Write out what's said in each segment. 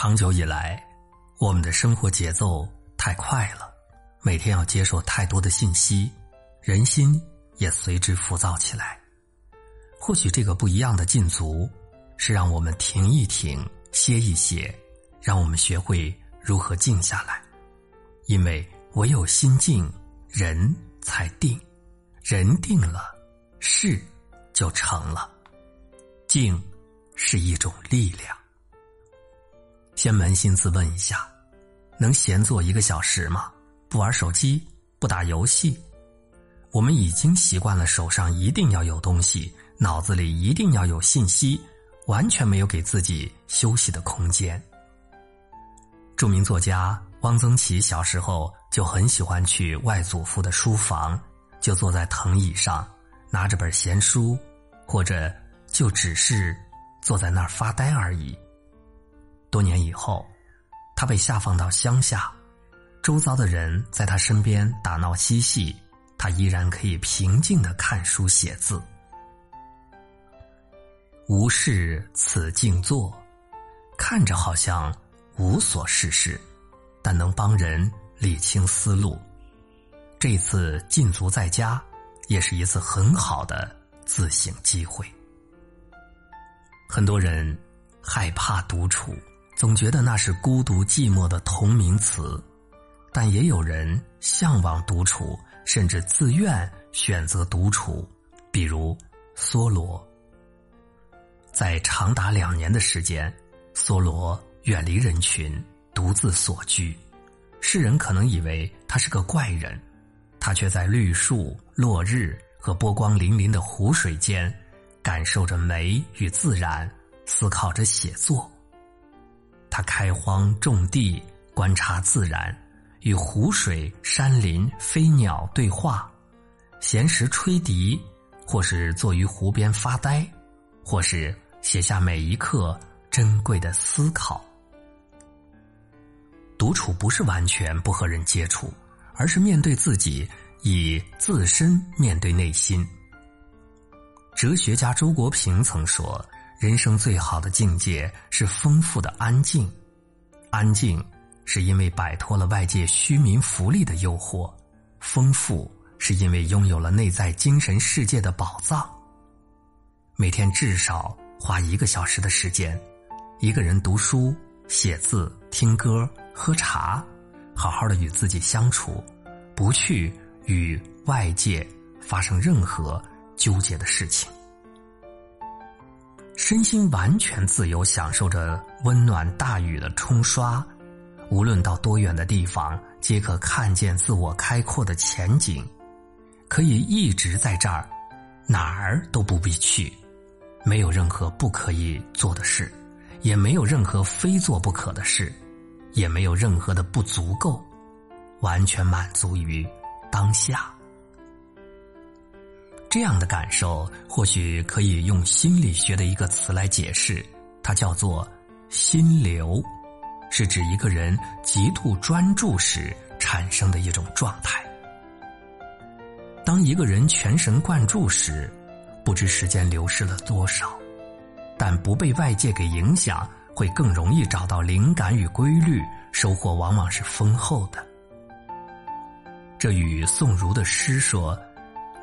长久以来，我们的生活节奏太快了，每天要接受太多的信息，人心也随之浮躁起来。或许这个不一样的禁足，是让我们停一停、歇一歇，让我们学会如何静下来。因为唯有心静，人才定，人定了，事就成了。静是一种力量。先扪心自问一下：能闲坐一个小时吗？不玩手机，不打游戏。我们已经习惯了手上一定要有东西。脑子里一定要有信息，完全没有给自己休息的空间。著名作家汪曾祺小时候就很喜欢去外祖父的书房，就坐在藤椅上，拿着本闲书，或者就只是坐在那儿发呆而已。多年以后，他被下放到乡下，周遭的人在他身边打闹嬉戏，他依然可以平静的看书写字。无事此静坐，看着好像无所事事，但能帮人理清思路。这次禁足在家，也是一次很好的自省机会。很多人害怕独处，总觉得那是孤独寂寞的同名词，但也有人向往独处，甚至自愿选择独处，比如梭罗。在长达两年的时间，梭罗远离人群，独自所居。世人可能以为他是个怪人，他却在绿树、落日和波光粼粼的湖水间，感受着美与自然，思考着写作。他开荒种地，观察自然，与湖水、山林、飞鸟对话，闲时吹笛，或是坐于湖边发呆，或是。写下每一刻珍贵的思考。独处不是完全不和人接触，而是面对自己，以自身面对内心。哲学家周国平曾说：“人生最好的境界是丰富的安静。安静是因为摆脱了外界虚名浮利的诱惑，丰富是因为拥有了内在精神世界的宝藏。每天至少。”花一个小时的时间，一个人读书、写字、听歌、喝茶，好好的与自己相处，不去与外界发生任何纠结的事情，身心完全自由，享受着温暖大雨的冲刷，无论到多远的地方，皆可看见自我开阔的前景，可以一直在这儿，哪儿都不必去。没有任何不可以做的事，也没有任何非做不可的事，也没有任何的不足够，完全满足于当下。这样的感受，或许可以用心理学的一个词来解释，它叫做“心流”，是指一个人极度专注时产生的一种状态。当一个人全神贯注时。不知时间流失了多少，但不被外界给影响，会更容易找到灵感与规律，收获往往是丰厚的。这与宋儒的诗说：“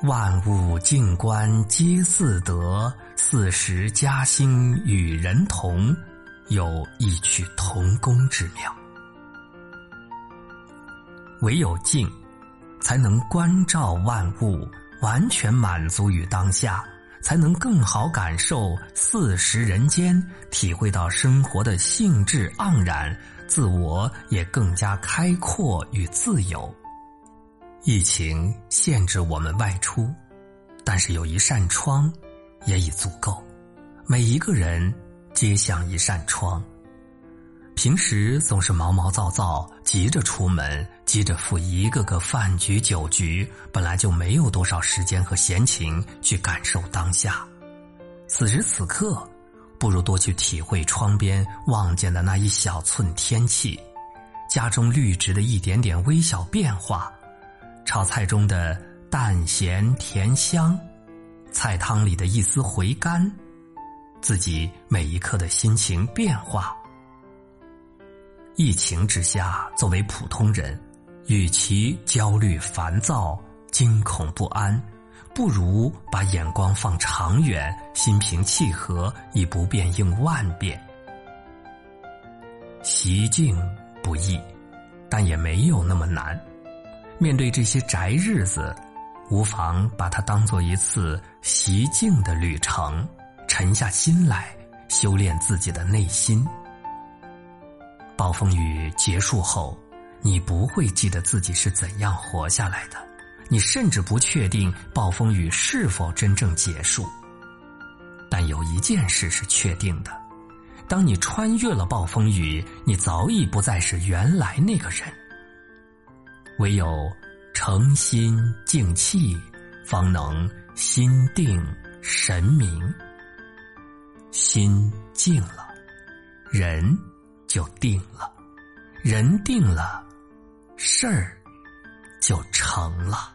万物静观皆自得，四时嘉兴与人同”有异曲同工之妙。唯有静，才能关照万物，完全满足于当下。才能更好感受四时人间，体会到生活的兴致盎然，自我也更加开阔与自由。疫情限制我们外出，但是有一扇窗，也已足够。每一个人皆像一扇窗。平时总是毛毛躁躁，急着出门，急着赴一个个饭局酒局，本来就没有多少时间和闲情去感受当下。此时此刻，不如多去体会窗边望见的那一小寸天气，家中绿植的一点点微小变化，炒菜中的淡咸甜香，菜汤里的一丝回甘，自己每一刻的心情变化。疫情之下，作为普通人，与其焦虑烦躁、惊恐不安，不如把眼光放长远，心平气和，以不变应万变。习静不易，但也没有那么难。面对这些宅日子，无妨把它当做一次习静的旅程，沉下心来，修炼自己的内心。暴风雨结束后，你不会记得自己是怎样活下来的，你甚至不确定暴风雨是否真正结束。但有一件事是确定的：当你穿越了暴风雨，你早已不再是原来那个人。唯有诚心静气，方能心定神明。心静了，人。就定了，人定了，事儿就成了。